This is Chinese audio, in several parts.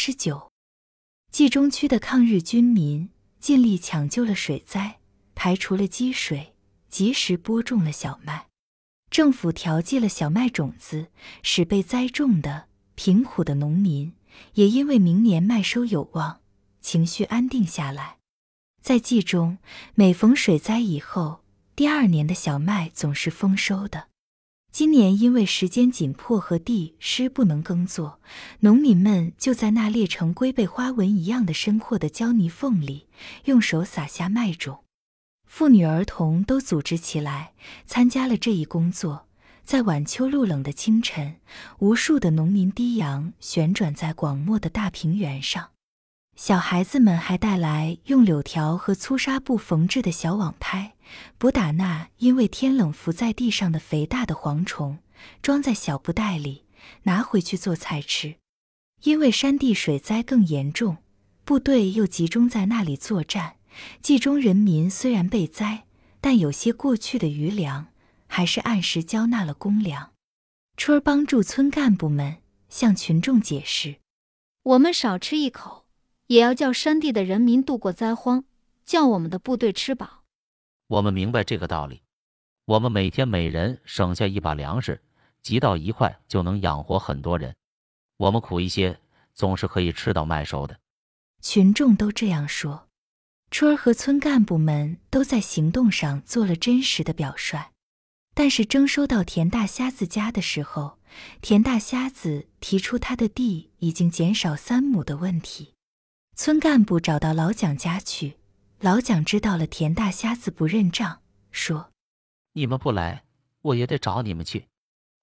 十九，冀中区的抗日军民尽力抢救了水灾，排除了积水，及时播种了小麦。政府调剂了小麦种子，使被栽种的贫苦的农民也因为明年麦收有望，情绪安定下来。在冀中，每逢水灾以后，第二年的小麦总是丰收的。今年因为时间紧迫和地湿不能耕作，农民们就在那裂成龟背花纹一样的深阔的胶泥缝里，用手撒下麦种。妇女儿童都组织起来参加了这一工作。在晚秋露冷的清晨，无数的农民低扬旋转在广漠的大平原上。小孩子们还带来用柳条和粗纱布缝制的小网胎，捕打那因为天冷伏在地上的肥大的蝗虫，装在小布袋里，拿回去做菜吃。因为山地水灾更严重，部队又集中在那里作战。冀中人民虽然被灾，但有些过去的余粮，还是按时交纳了公粮。春儿帮助村干部们向群众解释：我们少吃一口，也要叫山地的人民度过灾荒，叫我们的部队吃饱。我们明白这个道理。我们每天每人省下一把粮食，集到一块就能养活很多人。我们苦一些，总是可以吃到麦收的。群众都这样说。春儿和村干部们都在行动上做了真实的表率，但是征收到田大瞎子家的时候，田大瞎子提出他的地已经减少三亩的问题。村干部找到老蒋家去，老蒋知道了田大瞎子不认账，说：“你们不来，我也得找你们去。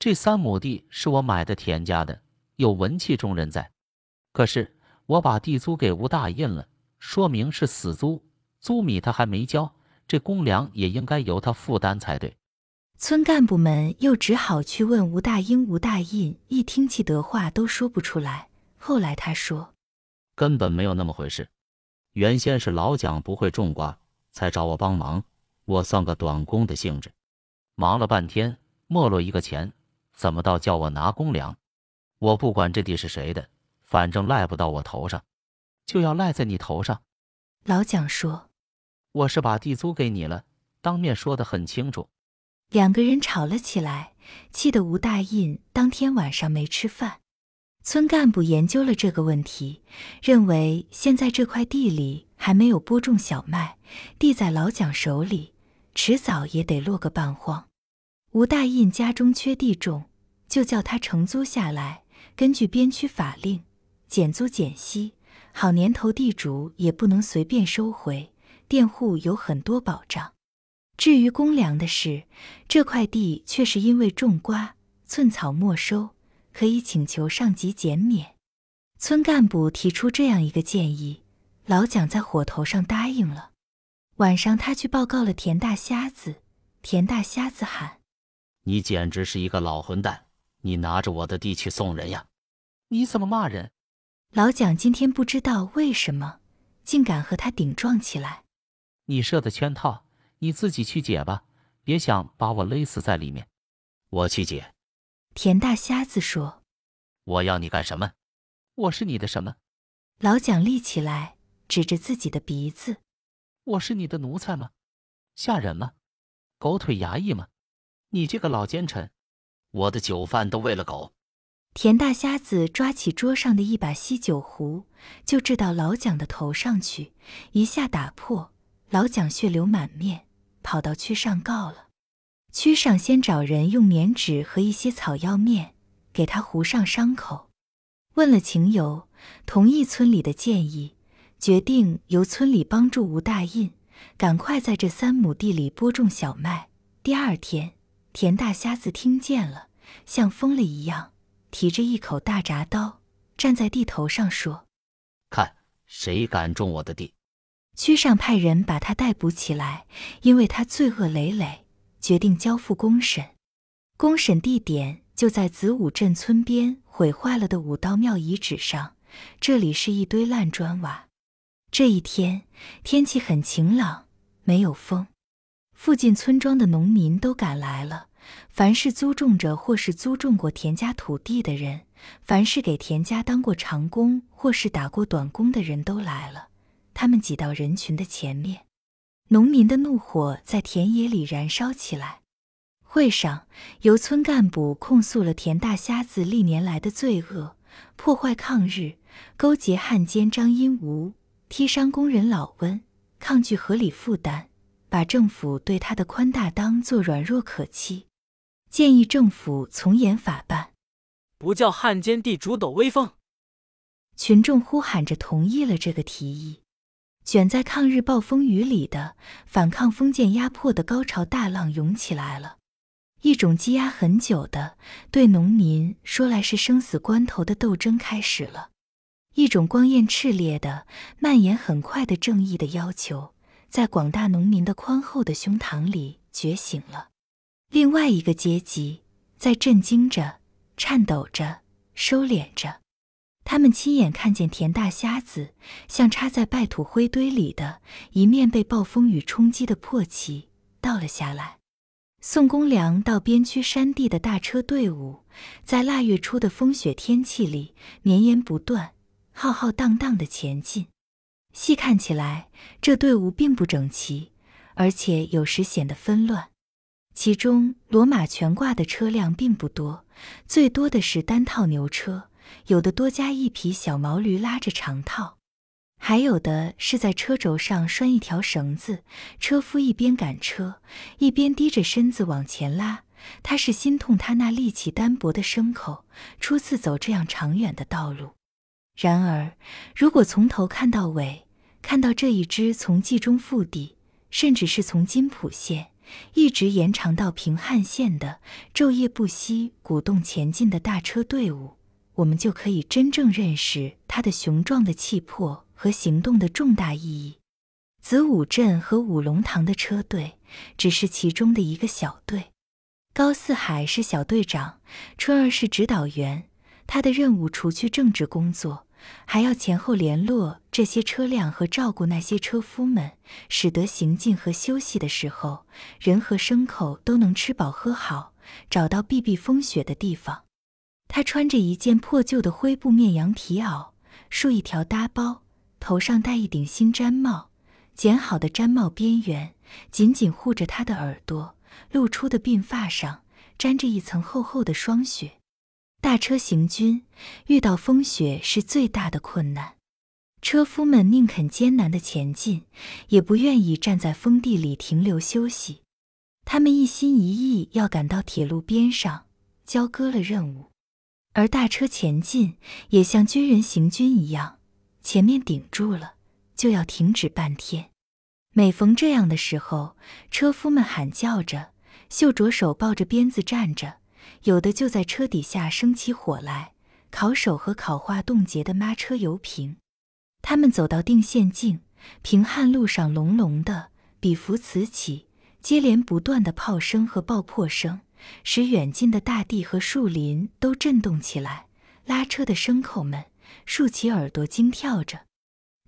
这三亩地是我买的田家的，有文气中人在，可是我把地租给吴大印了。”说明是死租，租米他还没交，这公粮也应该由他负担才对。村干部们又只好去问吴大英、吴大印，一听气得话都说不出来。后来他说，根本没有那么回事。原先是老蒋不会种瓜，才找我帮忙，我算个短工的性质，忙了半天没落一个钱，怎么倒叫我拿公粮？我不管这地是谁的，反正赖不到我头上。就要赖在你头上，老蒋说：“我是把地租给你了，当面说的很清楚。”两个人吵了起来，气得吴大印当天晚上没吃饭。村干部研究了这个问题，认为现在这块地里还没有播种小麦，地在老蒋手里，迟早也得落个半荒。吴大印家中缺地种，就叫他承租下来，根据边区法令，减租减息。好年头，地主也不能随便收回，佃户有很多保障。至于公粮的事，这块地却是因为种瓜，寸草没收，可以请求上级减免。村干部提出这样一个建议，老蒋在火头上答应了。晚上，他去报告了田大瞎子。田大瞎子喊：“你简直是一个老混蛋！你拿着我的地去送人呀？你怎么骂人？”老蒋今天不知道为什么，竟敢和他顶撞起来。你设的圈套，你自己去解吧，别想把我勒死在里面。我去解。田大瞎子说：“我要你干什么？我是你的什么？”老蒋立起来，指着自己的鼻子：“我是你的奴才吗？下人吗？狗腿衙役吗？你这个老奸臣，我的酒饭都喂了狗。”田大瞎子抓起桌上的一把锡酒壶，就掷到老蒋的头上去，一下打破。老蒋血流满面，跑到区上告了。区上先找人用棉纸和一些草药面给他糊上伤口，问了情由，同意村里的建议，决定由村里帮助吴大印，赶快在这三亩地里播种小麦。第二天，田大瞎子听见了，像疯了一样。提着一口大铡刀，站在地头上说：“看谁敢种我的地！”区上派人把他逮捕起来，因为他罪恶累累，决定交付公审。公审地点就在子午镇村边毁坏了的五道庙遗址上，这里是一堆烂砖瓦。这一天天气很晴朗，没有风，附近村庄的农民都赶来了。凡是租种着或是租种过田家土地的人，凡是给田家当过长工或是打过短工的人都来了，他们挤到人群的前面。农民的怒火在田野里燃烧起来。会上，由村干部控诉了田大瞎子历年来的罪恶：破坏抗日，勾结汉奸张英吾，踢伤工人老温，抗拒合理负担，把政府对他的宽大当作软弱可欺。建议政府从严法办，不叫汉奸地主抖威风。群众呼喊着同意了这个提议。卷在抗日暴风雨里的反抗封建压迫的高潮大浪涌起来了。一种积压很久的对农民说来是生死关头的斗争开始了。一种光焰炽烈的、蔓延很快的正义的要求，在广大农民的宽厚的胸膛里觉醒了。另外一个阶级在震惊着、颤抖着、收敛着，他们亲眼看见田大瞎子像插在败土灰堆里的一面被暴风雨冲击的破旗倒了下来。送公粮到边区山地的大车队伍，在腊月初的风雪天气里绵延不断、浩浩荡荡的前进。细看起来，这队伍并不整齐，而且有时显得纷乱。其中骡马全挂的车辆并不多，最多的是单套牛车，有的多加一匹小毛驴拉着长套，还有的是在车轴上拴一条绳子，车夫一边赶车，一边低着身子往前拉。他是心痛他那力气单薄的牲口，初次走这样长远的道路。然而，如果从头看到尾，看到这一支从冀中腹地，甚至是从金浦县。一直延长到平汉线的昼夜不息、鼓动前进的大车队伍，我们就可以真正认识它的雄壮的气魄和行动的重大意义。子午镇和五龙堂的车队只是其中的一个小队，高四海是小队长，春儿是指导员，他的任务除去政治工作。还要前后联络这些车辆和照顾那些车夫们，使得行进和休息的时候，人和牲口都能吃饱喝好，找到避避风雪的地方。他穿着一件破旧的灰布面羊皮袄，束一条搭包，头上戴一顶新毡帽，剪好的毡帽边缘紧紧护着他的耳朵，露出的鬓发上沾着一层厚厚的霜雪。大车行军遇到风雪是最大的困难，车夫们宁肯艰难的前进，也不愿意站在风地里停留休息。他们一心一意要赶到铁路边上，交割了任务。而大车前进也像军人行军一样，前面顶住了就要停止半天。每逢这样的时候，车夫们喊叫着，秀着手抱着鞭子站着。有的就在车底下生起火来，烤手和烤化冻结的抹车油瓶。他们走到定县境，平汉路上隆隆的比伏此起，接连不断的炮声和爆破声，使远近的大地和树林都震动起来。拉车的牲口们竖起耳朵惊跳着，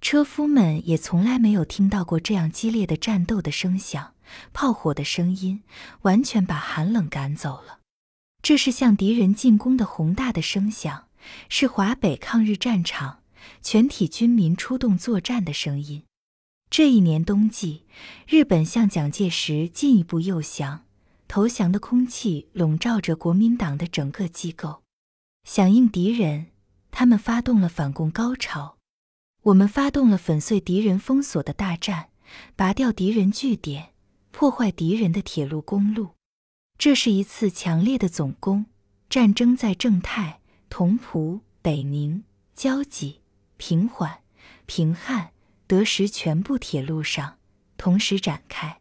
车夫们也从来没有听到过这样激烈的战斗的声响。炮火的声音完全把寒冷赶走了。这是向敌人进攻的宏大的声响，是华北抗日战场全体军民出动作战的声音。这一年冬季，日本向蒋介石进一步诱降，投降的空气笼罩着国民党的整个机构。响应敌人，他们发动了反共高潮。我们发动了粉碎敌人封锁的大战，拔掉敌人据点，破坏敌人的铁路公路。这是一次强烈的总攻，战争在正太、同蒲、北宁、交集、平缓、平汉、德石全部铁路上同时展开。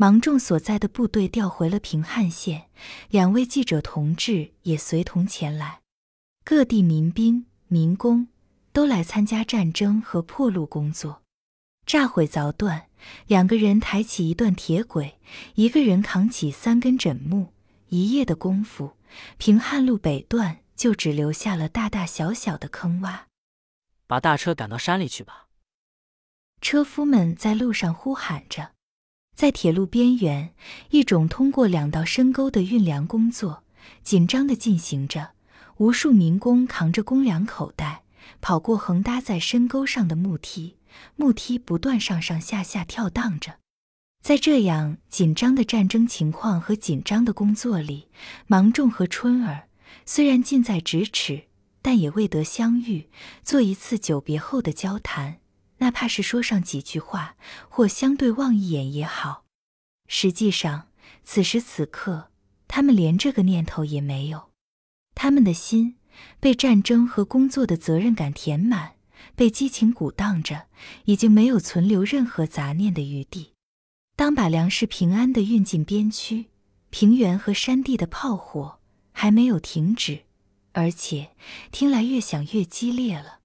芒种所在的部队调回了平汉县，两位记者同志也随同前来。各地民兵、民工都来参加战争和破路工作。炸毁凿断，两个人抬起一段铁轨，一个人扛起三根枕木。一夜的功夫，平汉路北段就只留下了大大小小的坑洼。把大车赶到山里去吧！车夫们在路上呼喊着。在铁路边缘，一种通过两道深沟的运粮工作紧张地进行着。无数民工扛着公粮口袋，跑过横搭在深沟上的木梯，木梯不断上上下下跳荡着。在这样紧张的战争情况和紧张的工作里，芒种和春儿虽然近在咫尺，但也未得相遇，做一次久别后的交谈，哪怕是说上几句话，或相对望一眼也好。实际上，此时此刻，他们连这个念头也没有。他们的心被战争和工作的责任感填满，被激情鼓荡着，已经没有存留任何杂念的余地。当把粮食平安地运进边区，平原和山地的炮火还没有停止，而且听来越响越激烈了。